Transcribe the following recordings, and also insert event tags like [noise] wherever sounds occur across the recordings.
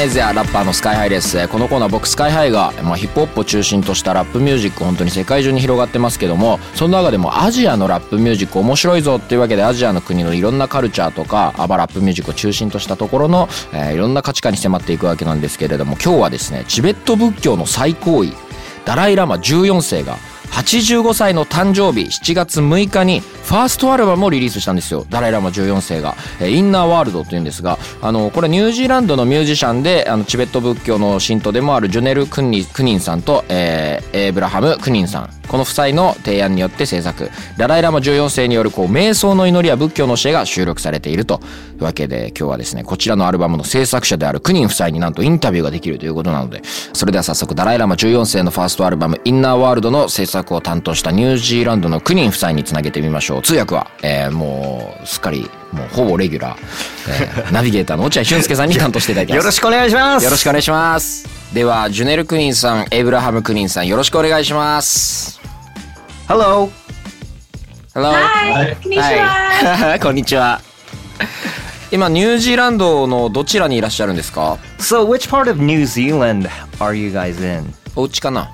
メージやラッパーのスカイハイです。このコーナー僕スカイハイが、まあ、ヒップホップを中心としたラップミュージック本当に世界中に広がってますけどもその中でもアジアのラップミュージック面白いぞっていうわけでアジアの国のいろんなカルチャーとかアバラップミュージックを中心としたところの、えーいろんな価値観に迫っていくわけなんですけれども今日はですねチベット仏教の最高位ダライ・ラマ14世が85歳の誕生日7月6日にファーストアルバムをリリースしたんですよ。ダライ・ラマ14世が、えインナーワールドというんですがあのこれニュージーランドのミュージシャンであのチベット仏教の信徒でもあるジュネル・クニクニンさんと、えーエブラハム・クニンさん。この夫妻の提案によって制作。ダライ・ラマ14世によるこう瞑想の祈りや仏教の教えが収録されているというわけで今日はですねこちらのアルバムの制作者であるクニン夫妻になんとインタビューができるということなのでそれでは早速ダライ・ラマ14世のファーストアルバム「インナーワールド」の制作を担当したニュージーランドのクニン夫妻につなげてみましょう。通訳は、えーもうすっかりもうほぼレギュラー、えーナビゲーターの落合俊介さんに担当していただきます。よろしくお願いします。よろしくお願いします。ではジュネル・クニンさんエイブラハム・クニンさんよろしくお願いします。Hello Hello はい、こんにちは。はい [laughs] こんにちは。今ニュージーランドのどちらにいらっしゃるんですか？So which part of New Zealand are you guys in? お家かな？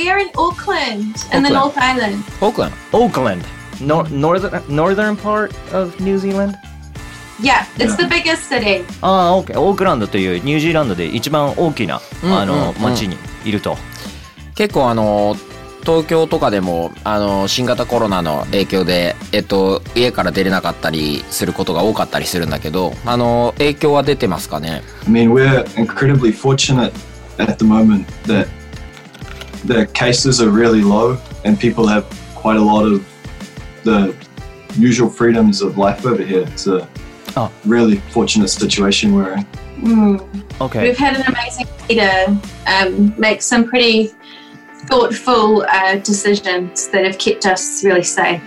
We are in Auckland, in the Auckland. North Island. オークラン Auckland no, northern, northern part of New Zealand? Yeah, it's the biggest city. ああ、OK。オークランドというニュージーランドで一番大きな、うんあの、うんうん町にいると。結構あの東京とかでもあの新型コロナの影響で、えっと、家から出れなかったりすることが多かったりするんだけどあの影響は出てますかね I mean, we're incredibly fortunate at the moment that the cases are really low and people have quite a lot of the usual freedoms of life over here. It's a Oh. really fortunate situation we're in. Mm. OK We've had an amazing leader um, make some pretty thoughtful uh, decisions that have kept us really safe.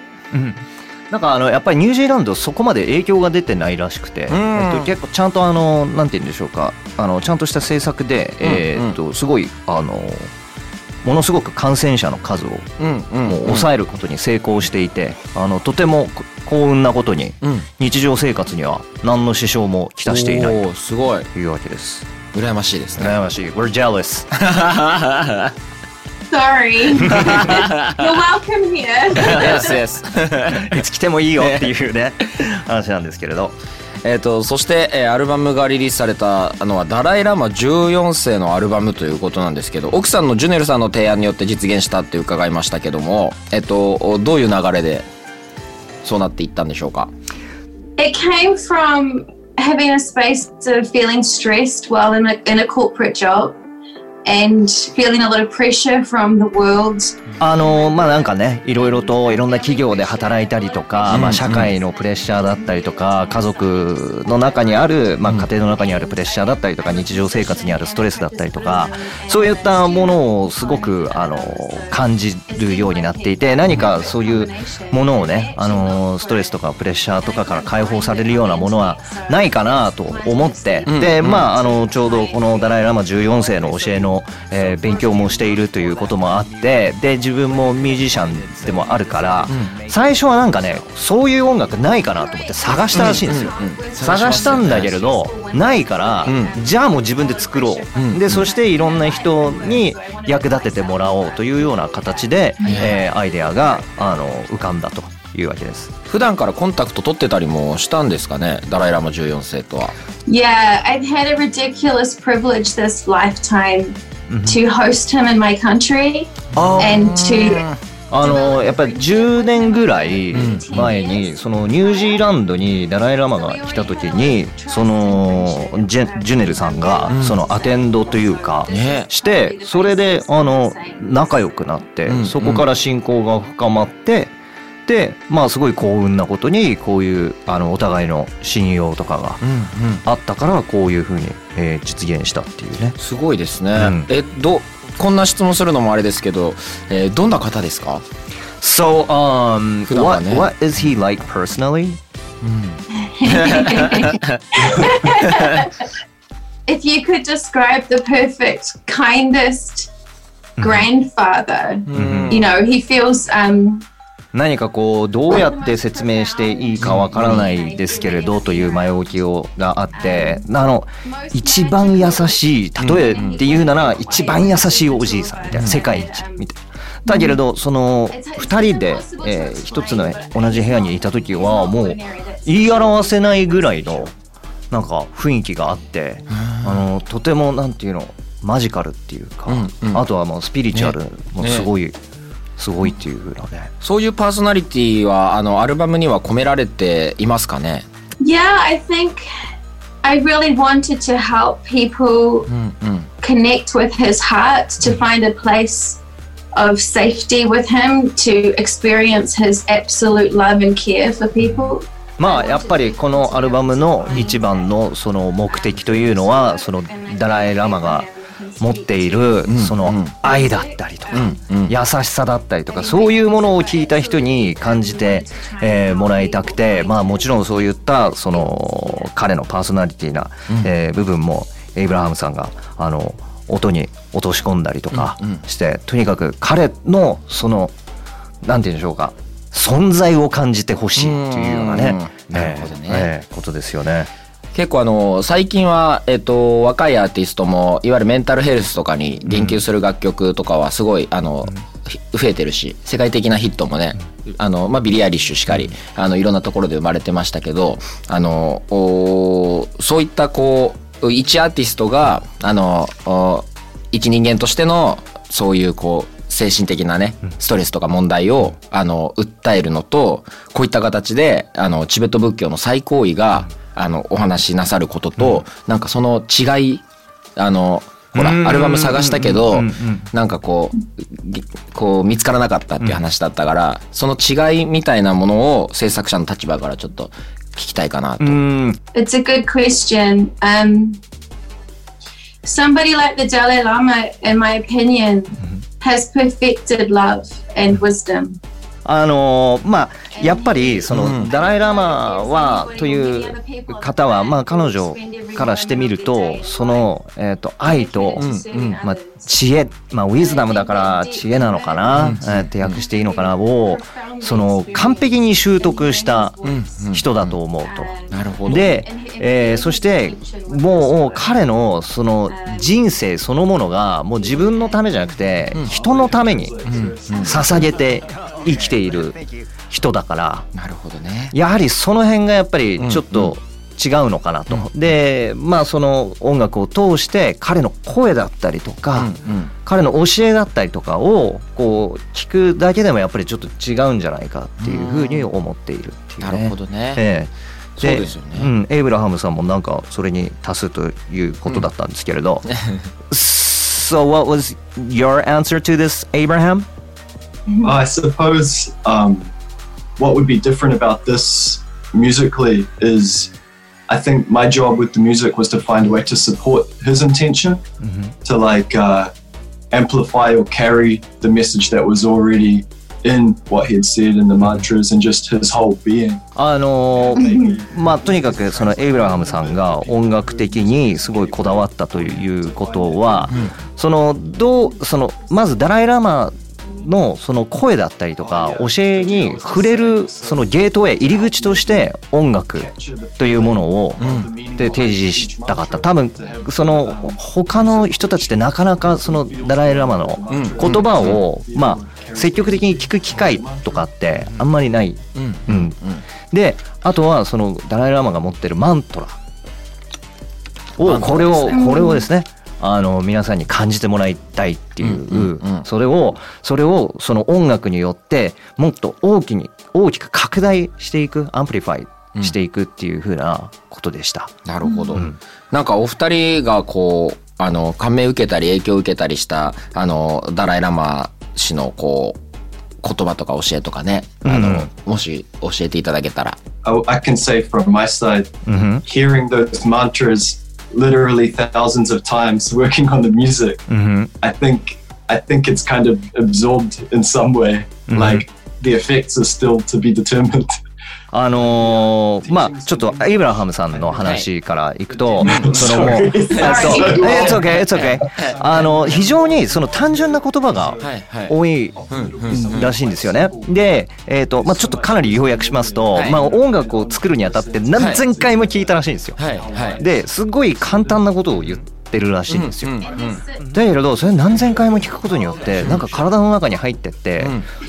なんかあのやっぱりニュージーランドそこまで影響が出てないらしくて、んえっと、結構ちゃんとあのなんて言うんでしょうかあのちゃんとした政策で、えーっとすごいあの ものすごく感染者の数をもう抑えることに成功していて、あのとても幸運なことにうん日常生活には何の支障もきたしていないおーすごいというわけです。羨ましいですね羨ましい。We're jealous. [laughs] Sorry. [laughs] You're welcome here. [laughs] yes, yes いつ来てもいいよっていうね話なんですけれど。えっとそして、えーアルバムがリリースされたのはダライ・ラマ14世のアルバムということなんですけど奥さんのジュネルさんの提案によって実現したって伺いましたけどもえっとどういう流れでそうなっていったんでしょうか？It came from having a space of feeling stressed while in a, in a corporate job. And feeling a lot of pressure from the world. あのまあなんかねいろいろといろんな企業で働いたりとか、まあ、社会のプレッシャーだったりとか家族の中にある、まあ、家庭の中にあるプレッシャーだったりとか日常生活にあるストレスだったりとかそういったものをすごくあの感じるようになっていて何かそういうものをねあのストレスとかプレッシャーとかから解放されるようなものはないかなと思って、でまああのちょうどこのダライ・ラマ14世の教えの、えー勉強もしているということもあってで自分もミュージシャンでもあるから、最初はなんかねそういう音楽ないかなと思って探したらしいんですよ。探したんだけれどないから、じゃあもう自分で作ろう、でそしていろんな人に役立ててもらおうというような形で、えーアイデアがあの浮かんだというわけです。普段からコンタクト取ってたりもしたんですかね？ダライ・ラマ14世とは。Yeah, I've had a ridiculous privilege this lifetime to host him in my country and to あのやっぱり10年ぐらい前に、そのニュージーランドにダライ・ラマが来た時にそのジェジュネルさんがそのアテンドというか、ね。してそれであの仲良くなって、ん。そこから親交が深まってでまあすごい幸運なことにこういうあのお互いの信用とかがうんうん。あったからこういうふうに、えー実現したっていうね。すごいですね、うん。えどこんな質問するのもあれですけど、えーどんな方ですか？So um what, ね。what is he like personally? if you could describe the perfect, kindest grandfather, you know, he feels um, 何かこうどうやって説明していいかわからないですけれどという前置きをがあってあの一番優しい例えっていうなら一番優しいおじいさんみたいな世界一みたいな。だけれどその2人で、えー一つの同じ部屋にいた時はもう言い表せないぐらいのなんか雰囲気があってあのとてもなんていうのマジカルっていうか、うんうん。あとはもうスピリチュアルもねすごい、すごいっていう風なね。そういうパーソナリティはあのアルバムには込められていますかね yeah, I think I really wanted to help people connect with his heart, to find a place of safety with him, to experience his absolute love and care for people. まあやっぱりこのアルバムの一番のその目的というのはそのダライ・ラマが持っているその愛だったりとか優しさだったりとかそういうものを聞いた人に感じてえーもらいたくてまあもちろんそういったその彼のパーソナリティなえー部分もエイブラハムさんがあの音に落とし込んだりとかしてとにかく彼のそのなんて言うんでしょうか存在を感じてほしいっていうようなねうん。なるほどね。ええことですよね。結構あの最近は、えっと、若いアーティストもいわゆるメンタルヘルスとかに言及する楽曲とかはすごいあの、ひ増えてるし世界的なヒットもねあの、まあ、ビリー・アイリッシュしかりあのいろんなところで生まれてましたけどあのおそういったこう一アーティストがあのお一人間としてのそういうこう精神的なねストレスとか問題をあの訴えるのとこういった形であのチベット仏教の最高位があのお話しなさることと、なんかその違いあのほらうん。アルバム探したけどうん。うん。なんかこうぎこう見つからなかったっていう話だったから、その違いみたいなものを制作者の立場からちょっと聞きたいかなと。うん。It's a good question. Um, somebody like the Dalai Lama, in my opinion, has perfected love and wisdom. あのーまあやっぱりそのダライ・ラマはという方はまあ彼女からしてみるとそのえっと愛とまあ知恵まあウィズダムだから知恵なのかなえーって訳していいのかなをその完璧に習得した人だと思うと。なるほど。で、えーそしてもう彼のその人生そのものがもう自分のためじゃなくて人のために捧げて生きている人だからなるほどね。やはりその辺がやっぱりちょっと違うのかなと。でまあその音楽を通して彼の声だったりとか、うん彼の教えだったりとかをこう聞くだけでもやっぱりちょっと違うんじゃないかっていうふうに思っているっていうね。なるほどね。ええそうですよねうん、エイブラハムさんもなんかそれに足すということだったんですけれど。[laughs] so what was your answer to this, Abraham? I suppose um, what would be different about this musically is I think my job with the music was to find a way to support his intention, to like uh, amplify or carry the message that was already in what he had said in the mantras and just his whole being. あのー Maybe まあとにかくそのエイブラハムさんが音楽的にすごいこだわったということは、そのどうそのまずダライ・ラマ [laughs] のその声だったりとか教えに触れるそのゲートウェイ入り口として音楽というものをで提示したかった。多分その他の人たちってなかなかそのダライ・ラマの言葉をまあ積極的に聞く機会とかってあんまりない。うん。うん。であとはそのダライ・ラマが持ってるマントラをこれをこれをですねあの皆さんに感じてもらいたいっていう,、うんうんうん。それをそれをその音楽によってもっと大きに大きく拡大していく amplify していくっていう風なことでした。なるほど、ん。なんかお二人がこうあの感銘受けたり影響を受けたりしたあのダライ・ラマ氏のこう言葉とか教えとかね、あのもし教えていただけたら。I, I can say from my side, hearing those mantras literally thousands of times, [laughs] working on the music, mm-hmm. I think I think it's kind of absorbed in some way. Mm-hmm. Like the effects are still to be determined. [laughs] あのーまあちょっとイブラハムさんの話からいくと、そのもう、えっと、It's okay, it's okay. あの非常にその単純な言葉が多いらしいんですよね。で、えっ、とまあちょっとかなり要約しますと、はい。まあ音楽を作るにあたって何千回も聞いたらしいんですよ。ですごい簡単なことを言ってるらしいんですよ。だけれどそれ何千回も聞くことによってなんか体の中に入ってって、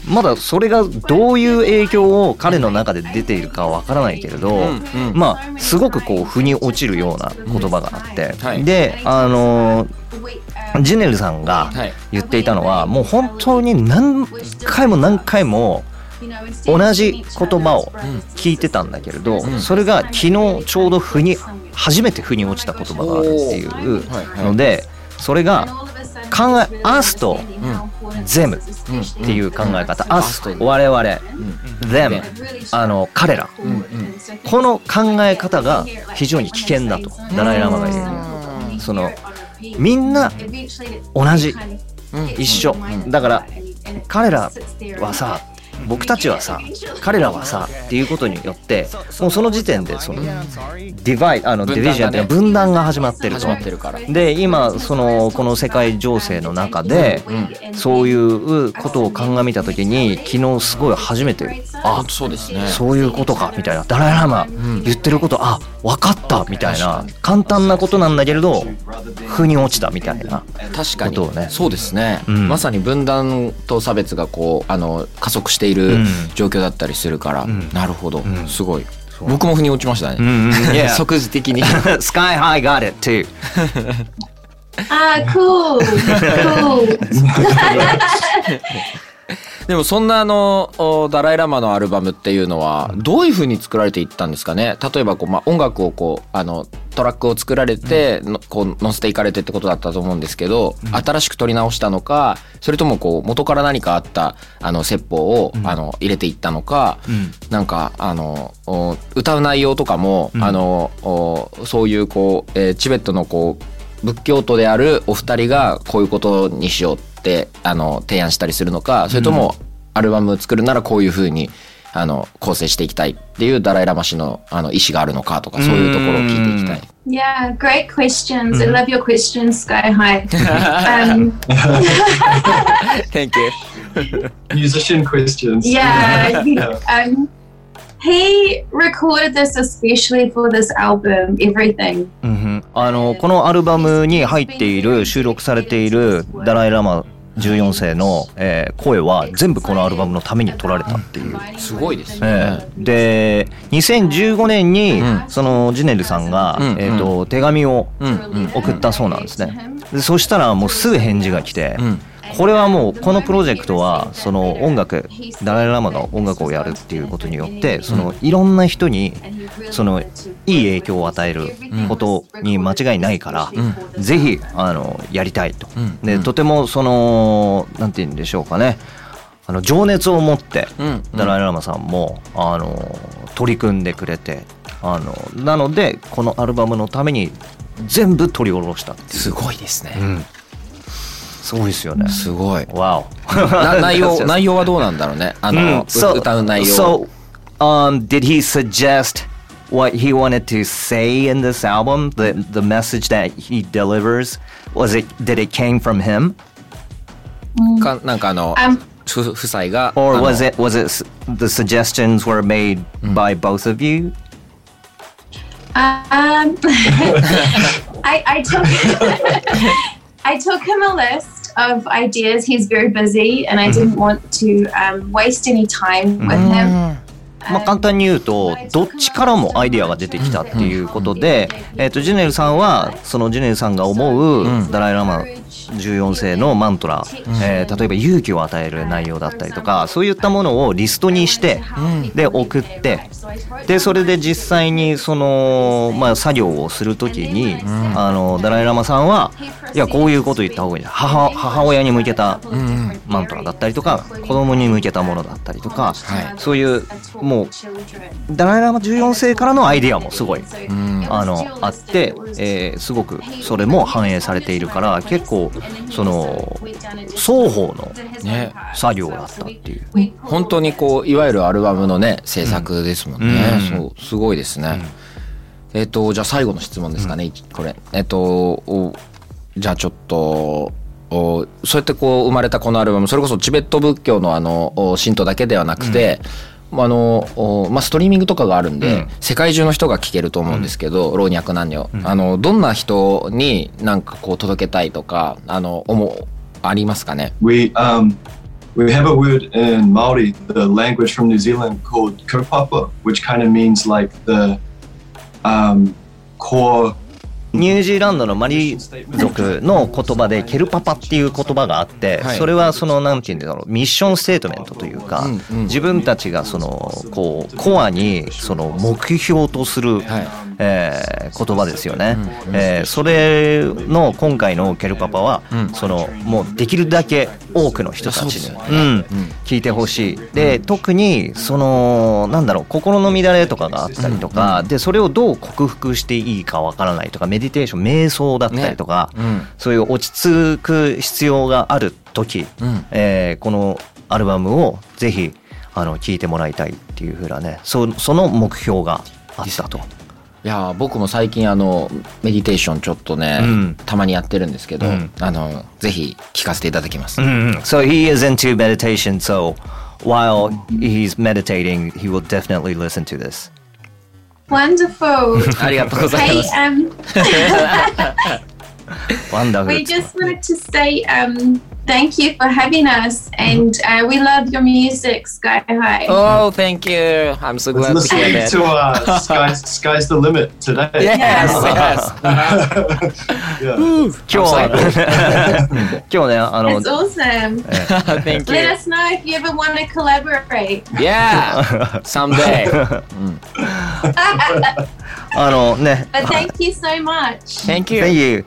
まだそれがどういう影響を彼の中で出ているかわからないけれど、うんまあすごくこう腑に落ちるような言葉があって、はい。であのージェネルさんがはい。言っていたのはもう本当に何回も何回も同じ言葉を聞いてたんだけれど、それが昨日ちょうど腑に初めて腑に落ちた言葉があるっていうのでそれが考え「us」と「them」っていう考え方「us」我々「them」あの彼ら。この考え方が非常に危険だとダライ・ラマが言う。そのみんな同じ。一緒。だから彼らはさ僕たちはさ彼らはさっていうことによってもうその時点でそのディバイあのディビジョンっていうのは分断が始まってると。始まってるから。で今そのこの世界情勢の中でそういうことを鑑みた時に昨日すごい初めて。ああそうですね。そういうことかみたいな。ダライ・ラマ言ってることあ分かったみたいな。簡単なことなんだけれど腑に落ちたみたいな確かに、ことをね。そうですね、うん。まさに分断と差別がこうあの加速しているうん。状況だったりするから、ん。なるほど、ん。すごい。僕も腑に落ちましたね、うんうん yeah [laughs] 即時的に。[laughs] Sky High got it too. [laughs] Ah, cool. cool. でもそんなあのおダライ・ラマのアルバムっていうのはどういうふうに作られていったんですかね？例えばこう、まあ、音楽をこうあのトラックを作られてのこう載せていかれてってことだったと思うんですけど、新しく取り直したのかそれともこう元から何かあったあの説法を、あの入れていったのか、なんかあのお歌う内容とかも、あのおそういうこう、えーチベットのこう仏教徒であるお二人がこういうことにしようってあの提案したりするのかそれともアルバム作るならこういうふうにあの構成していきたいっていうダライ・ラマ氏のあの意思があるのかとかそういうところを聞いていきたい。Yeah, great questions. I love your questions, Sky High. um, [laughs] Thank you. Musician questions. yeah, [laughs] um, he recorded this especially for this album, Everything. うんあのこのアルバムに入っている収録されているダライ・ラマ14世の、えー声は全部このアルバムのために撮られたっていう。すごいですえね。えで2015年に、うんそのジネルさんが、うんえーと手紙をうんうん送ったそうなんですね。でそしたらもうすぐ返事が来て、うんこれはもうこのプロジェクトはその音楽ダライ・ラマが音楽をやるっていうことによってそのいろんな人にそのいい影響を与えることに間違いないから、ぜひあのやりたいと、うん。でとてもそのなんて言うんでしょうかね。あの情熱を持ってうん。ダライ・ラマさんもあの取り組んでくれてあのなのでこのアルバムのために全部取り下ろしたすごいですね。うんすごいですよね。すごい。わお。な内容内容はどうなんだろうね。あの、う so, 歌[laughs] う内容。 So, um, did he suggest what he wanted to say in this album? The the message that he delivers was it did it came from him, かなんかあの Um, 夫夫妻が or あの was it was it s- the suggestions were made by both of you? Um, [laughs] I, I took [laughs] I took him a list Of ideas. He's very busy, and I didn't want to um, waste any time with him. まあ、簡単に言うとどっちからもアイディアが出てきたっていうことで、えー、とジュネルさんはそのジュネルさんが思うダライ・ラマ14世のマントラ、えー例えば勇気を与える内容だったりとかそういったものをリストにして、で送ってでそれで実際にその、まあ、作業をする時に、あのダライ・ラマさんはいやこういうこと言った方がいい母母親に向けたマントラだったりとか子供に向けたものだったりとか、はい。そういうもうダライ・ラマ14世からのアイディアもすごいうん。あのあって、えーすごくそれも反映されているから結構その双方のね作業だったっていう。本当にこういわゆるアルバムのね制作ですもんね、うん。そうすごいですね、えっ、とじゃあ最後の質問ですかね、これえっ、とおじゃあちょっとおそうやってこう生まれたこのアルバムそれこそチベット仏教のあのお神道だけではなくて、あのおまあ、ストリーミングとかがあるんで、うん世界中の人が聴けると思うんですけど、老若男女、あのどんな人になんかこう届けたいとかあの思うありますかね We um we have a word in Maori, the language from New Zealand, called kaupapa, which kind of means like the um, core ニュージーランドのマリ族の言葉でケルパパっていう言葉があって、はい。それはそのなんていうんだろうミッションステートメントというか、自分たちがそのこうコアにその目標とする、はい。えー言葉ですよね、えーそれの今回のケルパパは、うん。そのもうできるだけ多くの人たちに、うん聞いてほしい。で特にそのなんだろう心の乱れとかがあったりとか、でそれをどう克服していいかわからないとかメディテーション瞑想だったりとか、うんそういう落ち着く必要がある時、うんえーこのアルバムをぜひあの聴いてもらいたいっていうふうなねそその目標があったと。いやー僕も最近あのメディテーションちょっとね、うんたまにやってるんですけど、うんあのぜひ聞かせていただきます、So he is into meditation. So while he's meditating, he will definitely listen to this. Wonderful. ありがとうございま Hey, す um, Wonderful. we just wanted to say um, thank you for having us, and uh, we love your music, Sky High. Oh thank you I'm so glad was to hear listening that to uh, Sky's, Sky's the Limit today. Yes yes yeah. 今日は今日ねあの It's awesome. [laughs] Thank Let you us know if you ever want to collaborate. Yeah someday [laughs] あのね But thank you so much. Thank you Thank you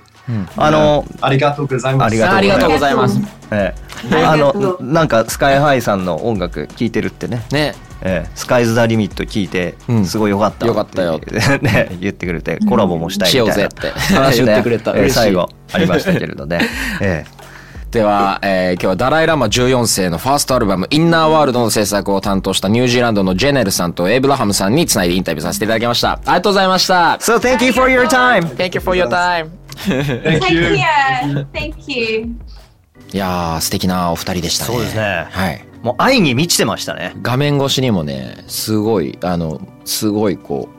あのありがとうございます。ありがとうありがとうございます。ええ。あありがとう。のなんかスカイハイさんの音楽聴いてるってね。ね。ええ。スカイズ・ザ・リミット聞いてうん。すごいよかったよかったよって。[laughs] ね言ってくれてコラボもしたいみたいな。しようぜって。[laughs] 話ね。言ってくれた。え最後ありましたけれどね。[laughs] ええ。では、えー今日はダライ・ラマ14世のファーストアルバム「インナーワールド」の制作を担当したニュージーランドのジェネルさんとエイブラハムさんにつないでインタビューさせていただきました。ありがとうございました。So thank you for your time. Thank you for your time Thank you. Thank you. いやー素敵なお二人でしたね。そうですね。はい。もう愛に満ちてましたね。画面越しにもねすごいあのすごいこ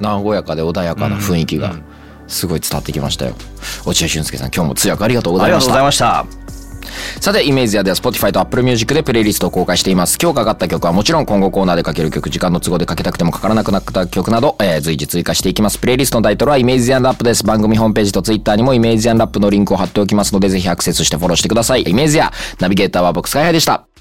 う和やかで穏やかな雰囲気がすごい伝わってきましたよ。落合俊介さん今日も通訳ありがとうございました。ありがとうございましたさて、イメージアでは Spotify と Apple Music でプレイリストを公開しています。今日かかった曲はもちろん今後コーナーでかける曲、時間の都合でかけたくてもかからなくなった曲など、えー随時追加していきます。プレイリストのタイトルはイメージアンラップです。番組ホームページと Twitter にもイメージアンラップのリンクを貼っておきますので、ぜひアクセスしてフォローしてください。イメージア、ナビゲーターは僕スカイハイでした。